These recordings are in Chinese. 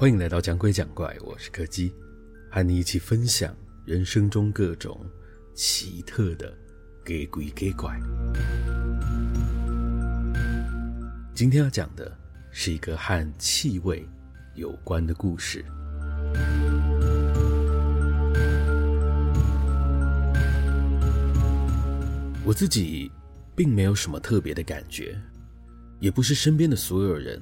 欢迎来到讲鬼讲怪，我是柯基，和你一起分享人生中各种奇特的给鬼给怪。今天要讲的是一个和气味有关的故事。我自己并没有什么特别的感觉，也不是身边的所有人，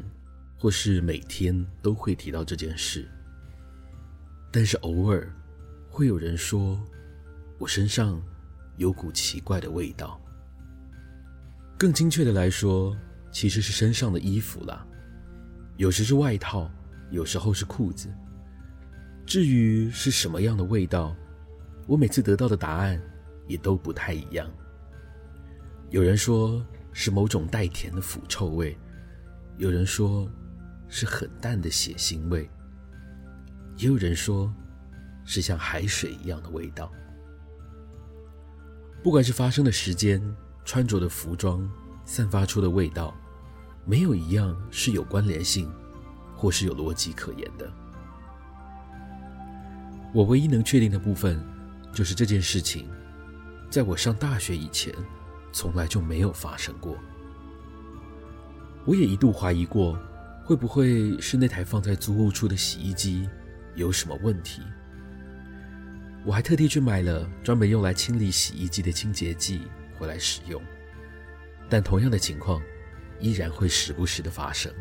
或是每天都会提到这件事。但是偶尔会有人说，我身上有股奇怪的味道。更精确的来说，其实是身上的衣服啦，有时是外套，有时候是裤子。至于是什么样的味道，我每次得到的答案也都不太一样。有人说是某种带甜的腐臭味，有人说是很淡的血腥味，也有人说是像海水一样的味道。不管是发生的时间、穿着的服装、散发出的味道，没有一样是有关联性或是有逻辑可言的。我唯一能确定的部分，就是这件事情，在我上大学以前，从来就没有发生过。我也一度怀疑过，会不会是那台放在租屋处的洗衣机有什么问题。我还特地去买了专门用来清理洗衣机的清洁剂回来使用，但同样的情况依然会时不时的发生。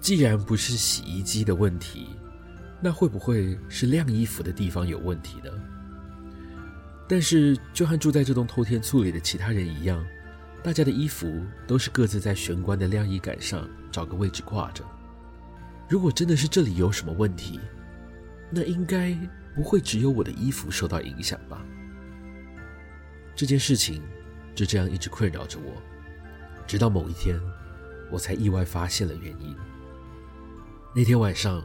既然不是洗衣机的问题，那会不会是晾衣服的地方有问题呢？但是，就和住在这栋偷天厝里的其他人一样，大家的衣服都是各自在玄关的晾衣杆上找个位置挂着。如果真的是这里有什么问题，那应该不会只有我的衣服受到影响吧？这件事情就这样一直困扰着我，直到某一天，我才意外发现了原因。那天晚上，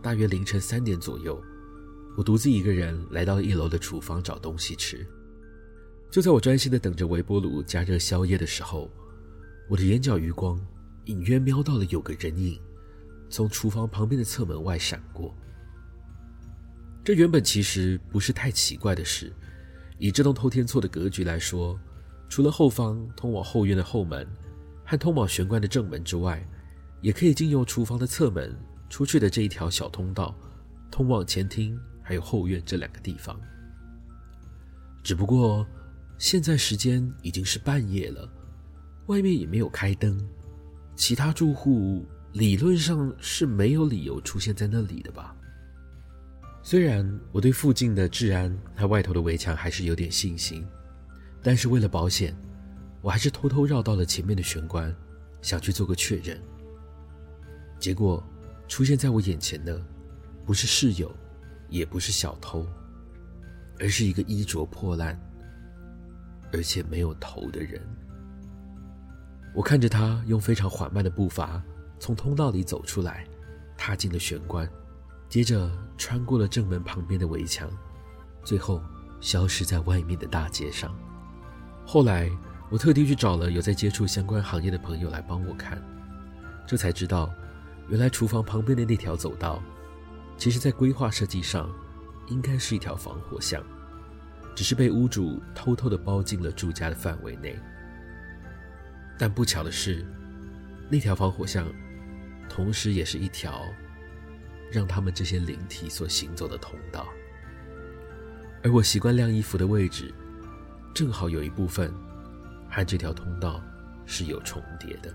大约凌晨三点左右。我独自一个人来到一楼的厨房找东西吃。就在我专心的等着微波炉加热宵夜的时候，我的眼角余光隐约瞄到了有个人影从厨房旁边的侧门外闪过。这原本其实不是太奇怪的事，以这栋偷天厝的格局来说，除了后方通往后院的后门和通往玄关的正门之外，也可以经由厨房的侧门出去的这一条小通道，通往前厅。还有后院这两个地方，只不过现在时间已经是半夜了，外面也没有开灯，其他住户理论上是没有理由出现在那里的吧？虽然我对附近的治安和外头的围墙还是有点信心，但是为了保险，我还是偷偷绕到了前面的玄关，想去做个确认。结果出现在我眼前的不是室友。也不是小偷，而是一个衣着破烂，而且没有头的人。我看着他用非常缓慢的步伐从通道里走出来，踏进了玄关，接着穿过了正门旁边的围墙，最后消失在外面的大街上。后来我特地去找了有在接触相关行业的朋友来帮我看，这才知道，原来厨房旁边的那条走道。其实，在规划设计上，应该是一条防火巷，只是被屋主偷偷地包进了住家的范围内。但不巧的是，那条防火巷，同时也是一条让他们这些灵体所行走的通道。而我习惯晾衣服的位置，正好有一部分和这条通道是有重叠的。